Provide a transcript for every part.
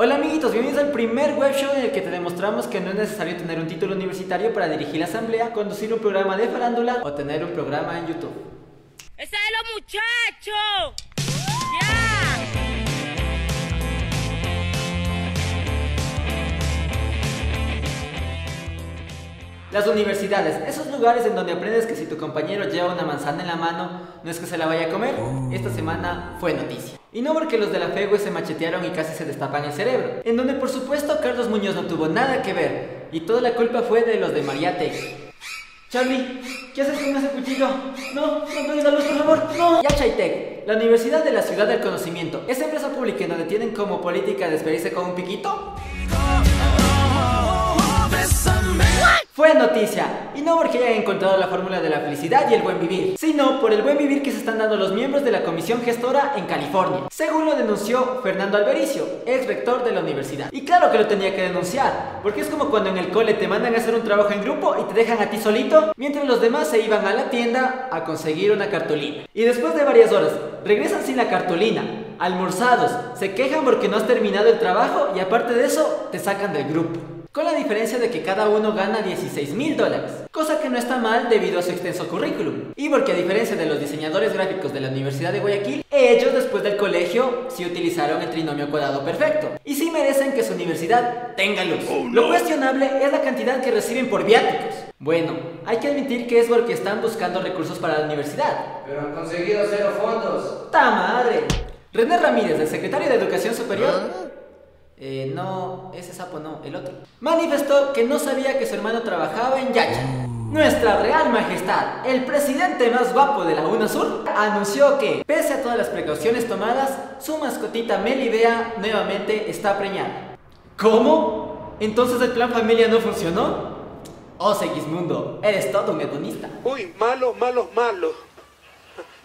Hola amiguitos, bienvenidos al primer web show en el que te demostramos que no es necesario tener un título universitario para dirigir la asamblea, conducir un programa de farándula o tener un programa en YouTube. ¡Esa es lo muchacho! ¡Ya! Las universidades, esos lugares en donde aprendes que si tu compañero lleva una manzana en la mano, no es que se la vaya a comer. Esta semana fue noticia. Y no porque los de la FEGUE se machetearon y casi se destapan el cerebro. En donde por supuesto Carlos Muñoz no tuvo nada que ver. Y toda la culpa fue de los de María Tech. Charlie, ¿qué haces con ese cuchillo? No, no pegues la luz, por favor, no. Yachaytec, la Universidad de la Ciudad del Conocimiento, esa empresa pública en donde tienen como política despedirse con un piquito. Fue noticia, y no porque hayan encontrado la fórmula de la felicidad y el buen vivir, sino por el buen vivir que se están dando los miembros de la comisión gestora en California, según lo denunció Fernando Albericio, ex rector de la universidad. Y claro que lo tenía que denunciar, porque es como cuando en el cole te mandan a hacer un trabajo en grupo y te dejan a ti solito, mientras los demás se iban a la tienda a conseguir una cartulina. Y después de varias horas, regresan sin la cartulina, almorzados, se quejan porque no has terminado el trabajo y aparte de eso, te sacan del grupo. Con la diferencia de que cada uno gana 16 mil dólares, cosa que no está mal debido a su extenso currículum. Y porque a diferencia de los diseñadores gráficos de la Universidad de Guayaquil, ellos después del colegio sí utilizaron el trinomio cuadrado perfecto. Y sí merecen que su universidad tenga luz. Lo cuestionable es la cantidad que reciben por viáticos. Bueno, hay que admitir que es porque están buscando recursos para la universidad. Pero han conseguido cero fondos. ¡Ta madre! René Ramírez, el secretario de Educación Superior, eh, no, ese sapo no, el otro. Manifestó que no sabía que su hermano trabajaba en Yacha. Nuestra Real Majestad, el presidente más guapo de la UNASUR, anunció que, pese a todas las precauciones tomadas, su mascotita Melibea nuevamente está preñada. ¿Cómo? ¿Entonces el plan familia no funcionó? Oh, Segismundo, eres todo un hedonista. Uy, malo, malo, malo.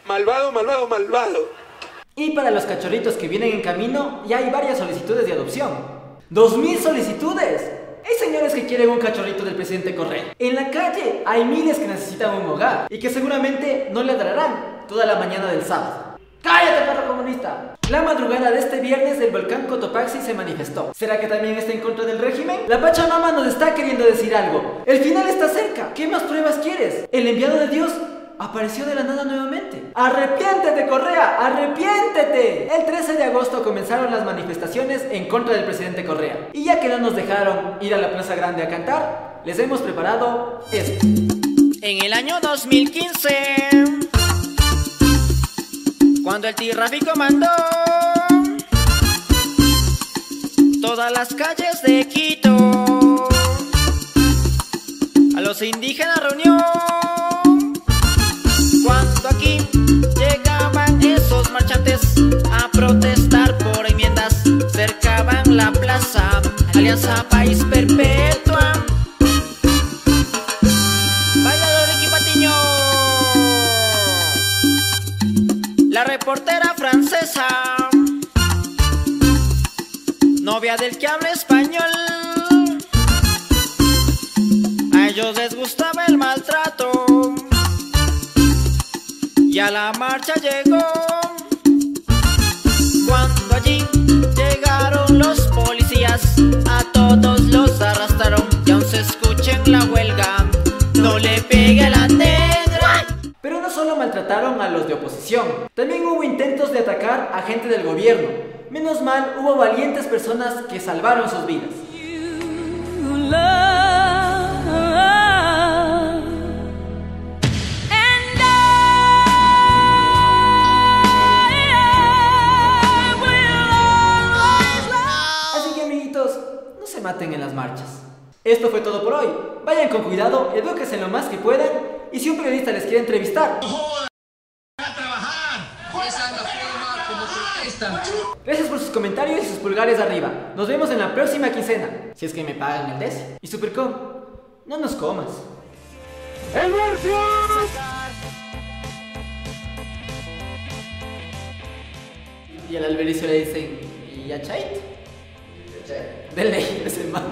Malvado, malvado, malvado. Y para los cachorritos que vienen en camino, ya hay varias solicitudes de adopción. ¡2000 solicitudes! Hay señores que quieren un cachorrito del presidente Correa. En la calle hay miles que necesitan un hogar y que seguramente no le darán toda la mañana del sábado. ¡Cállate, perro comunista! La madrugada de este viernes el volcán Cotopaxi se manifestó. ¿Será que también está en contra del régimen? La Pachamama nos está queriendo decir algo. El final está cerca. ¿Qué más pruebas quieres? El enviado de Dios apareció de la nada nuevamente. ¡Arrepiéntete, Correa! ¡Arrepiéntete! El 13 de agosto comenzaron las manifestaciones en contra del presidente Correa. Y ya que no nos dejaron ir a la Plaza Grande a cantar, les hemos preparado esto. En el año 2015, cuando el tráfico mandó todas las calles de Quito, a los indígenas reunió. Aquí llegaban esos marchantes a protestar por enmiendas, cercaban la plaza, Alianza País Perpetua. Bailador Patiño. La reportera francesa, novia del que habla español. A ellos les gustaba el maltrato. Y a la marcha llegó. Cuando allí llegaron los policías, a todos los arrastraron. Y aún se escucha en la huelga, no le pegue a la negra. Pero no solo maltrataron a los de oposición, también hubo intentos de atacar a gente del gobierno. Menos mal, hubo valientes personas que salvaron sus vidas. En las marchas. Esto fue todo por hoy. Vayan con cuidado, edúquense lo más que puedan y si un periodista les quiere entrevistar, Gracias por sus comentarios y sus pulgares arriba. Nos vemos en la próxima quincena. Si es que me pagan el DES. Y Supercom, no nos comas. Y al albericio le dicen, ¿y a Chait? De ley, ese man.